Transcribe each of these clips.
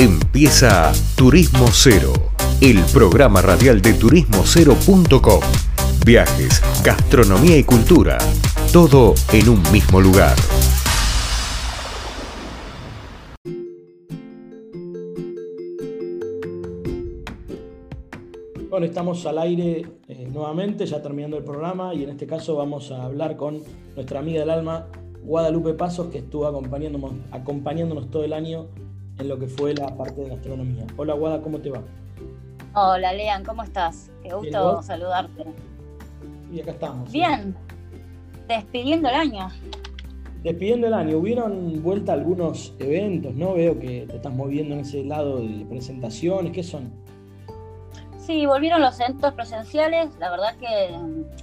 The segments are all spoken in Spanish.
Empieza Turismo Cero, el programa radial de turismocero.com. Viajes, gastronomía y cultura, todo en un mismo lugar. Bueno, estamos al aire eh, nuevamente, ya terminando el programa, y en este caso vamos a hablar con nuestra amiga del alma, Guadalupe Pasos, que estuvo acompañándonos, acompañándonos todo el año en lo que fue la parte de gastronomía. Hola Guada, ¿cómo te va? Hola Lean, ¿cómo estás? Qué gusto saludarte. Y acá estamos. Bien, despidiendo el año. Despidiendo el año, hubieron vuelta algunos eventos, ¿no? Veo que te estás moviendo en ese lado de presentaciones, ¿qué son? Sí, volvieron los eventos presenciales, la verdad que,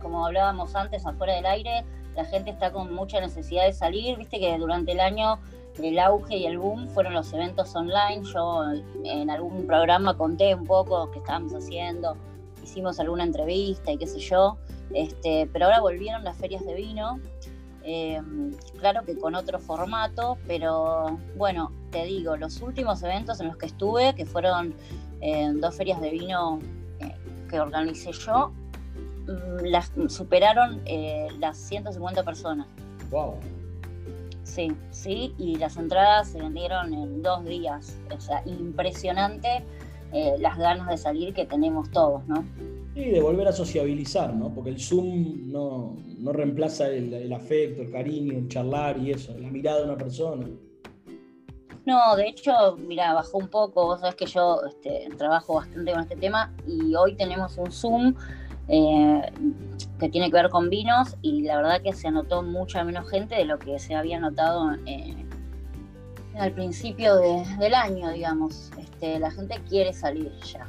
como hablábamos antes afuera del aire, la gente está con mucha necesidad de salir, viste que durante el año el auge y el boom fueron los eventos online. Yo en algún programa conté un poco qué estábamos haciendo, hicimos alguna entrevista y qué sé yo. Este, pero ahora volvieron las ferias de vino. Eh, claro que con otro formato, pero bueno, te digo, los últimos eventos en los que estuve, que fueron eh, dos ferias de vino eh, que organicé yo, mm, las superaron las 150 personas. Wow. Sí, sí, y las entradas se vendieron en dos días. O sea, impresionante eh, las ganas de salir que tenemos todos, ¿no? Sí, de volver a sociabilizar, ¿no? Porque el Zoom no, reemplaza el, afecto, el cariño, el charlar y eso, la mirada de una persona. No, de hecho, mira, bajó un poco. Vos sabés que yo este, trabajo bastante con este tema y hoy tenemos un Zoom eh, que tiene que ver con vinos y la verdad que se anotó mucha menos gente de lo que se había notado eh, al principio del año, digamos. Este, la gente quiere salir ya.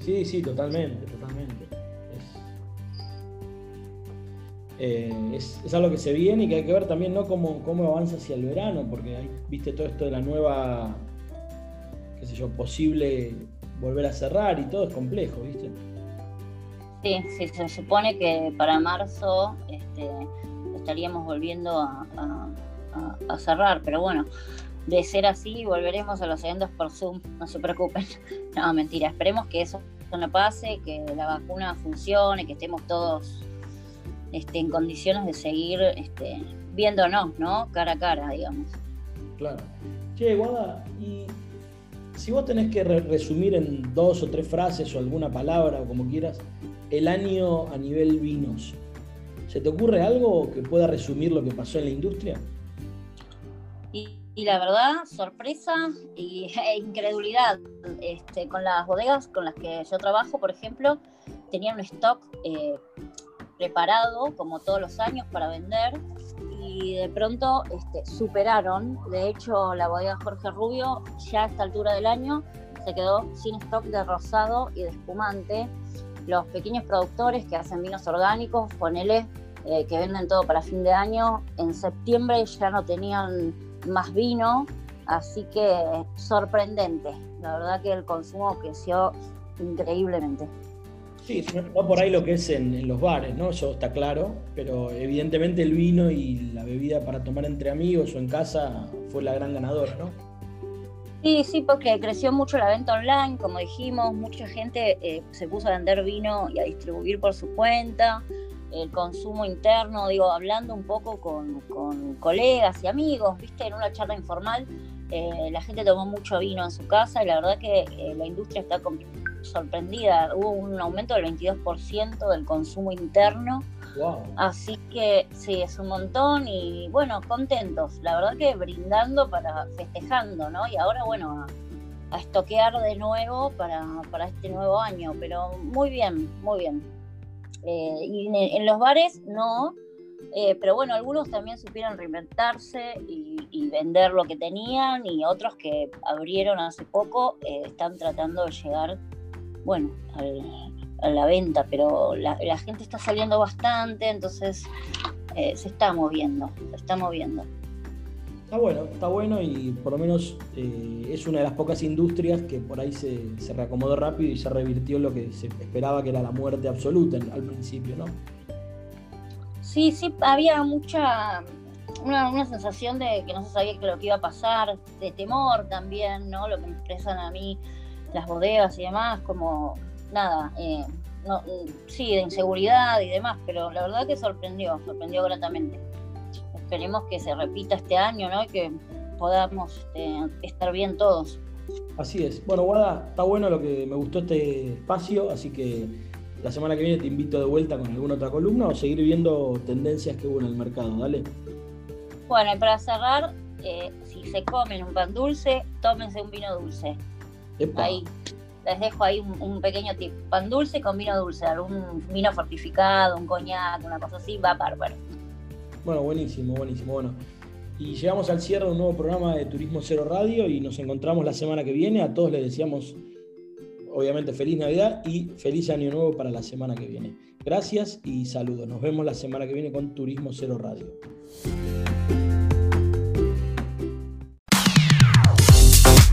Sí, sí, totalmente, totalmente. Es, eh, algo que se viene y que hay que ver también, ¿no? Cómo, cómo avanza hacia el verano, porque hay, viste todo esto de la nueva, qué sé yo, posible volver a cerrar y todo es complejo, ¿viste? Sí, sí, se supone que para marzo este, estaríamos volviendo a, cerrar, pero bueno, de ser así volveremos a los eventos por Zoom, no se preocupen. No, mentira, esperemos que eso no pase, que la vacuna funcione, que estemos todos este, en condiciones de seguir este, viéndonos, ¿no? Cara a cara, digamos. Claro. Che, Guada, y si vos tenés que resumir en dos o tres frases o alguna palabra o como quieras, el año a nivel vinos, ¿se te ocurre algo que pueda resumir lo que pasó en la industria? Y, la verdad, sorpresa y, e incredulidad. Este, con las bodegas con las que yo trabajo, por ejemplo, tenían un stock eh, preparado, como todos los años, para vender y de pronto este, superaron. De hecho, la bodega Jorge Rubio ya a esta altura del año se quedó sin stock de rosado y de espumante. Los pequeños productores que hacen vinos orgánicos, ponele, eh, que venden todo para fin de año, en septiembre ya no tenían más vino, así que sorprendente. La verdad que el consumo creció increíblemente. Sí, no, por ahí lo que es en, los bares, ¿no? Eso está claro, pero evidentemente el vino y la bebida para tomar entre amigos o en casa fue la gran ganadora, ¿no? Sí, sí, porque creció mucho la venta online, como dijimos, mucha gente eh, se puso a vender vino y a distribuir por su cuenta, el consumo interno, digo, hablando un poco con, colegas y amigos, viste, en una charla informal, eh, la gente tomó mucho vino en su casa y la verdad que eh, la industria está sorprendida. Hubo un aumento del 22% del consumo interno. Así que sí, es un montón y bueno, contentos. La verdad que brindando para festejando, ¿no? Y ahora, bueno, a, estoquear de nuevo para, este nuevo año. Pero muy bien, muy bien. Eh, y en, los bares no, eh, pero bueno, algunos también supieron reinventarse y, vender lo que tenían y otros que abrieron hace poco eh, están tratando de llegar bueno, a la venta, pero la, gente está saliendo bastante, entonces eh, se está moviendo, se está moviendo. Está bueno, está bueno y por lo menos eh, es una de las pocas industrias que por ahí se, reacomodó rápido y se revirtió lo que se esperaba que era la muerte absoluta al principio, ¿no? Sí, sí, había mucha, una, sensación de que no se sabía lo que iba a pasar, de temor también, ¿no? Lo que me expresan a mí las bodegas y demás, como nada, eh, no, sí, de inseguridad y demás, pero la verdad que sorprendió, sorprendió gratamente. Esperemos que se repita este año, ¿no? Y que podamos este, estar bien todos. Así es. Bueno, Guada, está bueno lo que me gustó este espacio, así que la semana que viene te invito de vuelta con alguna otra columna o seguir viendo tendencias que hubo en el mercado. Dale. Bueno, y para cerrar, eh, si se comen un pan dulce, tómense un vino dulce. Ahí les dejo ahí un, pequeño tip. Pan dulce con vino dulce, algún vino fortificado, un coñac, una cosa así, va bárbaro. Bueno, buenísimo, buenísimo. Bueno, y llegamos al cierre de un nuevo programa de Turismo Cero Radio y nos encontramos la semana que viene. A todos les deseamos, obviamente, feliz Navidad y feliz Año Nuevo para la semana que viene. Gracias y saludos. Nos vemos la semana que viene con Turismo Cero Radio.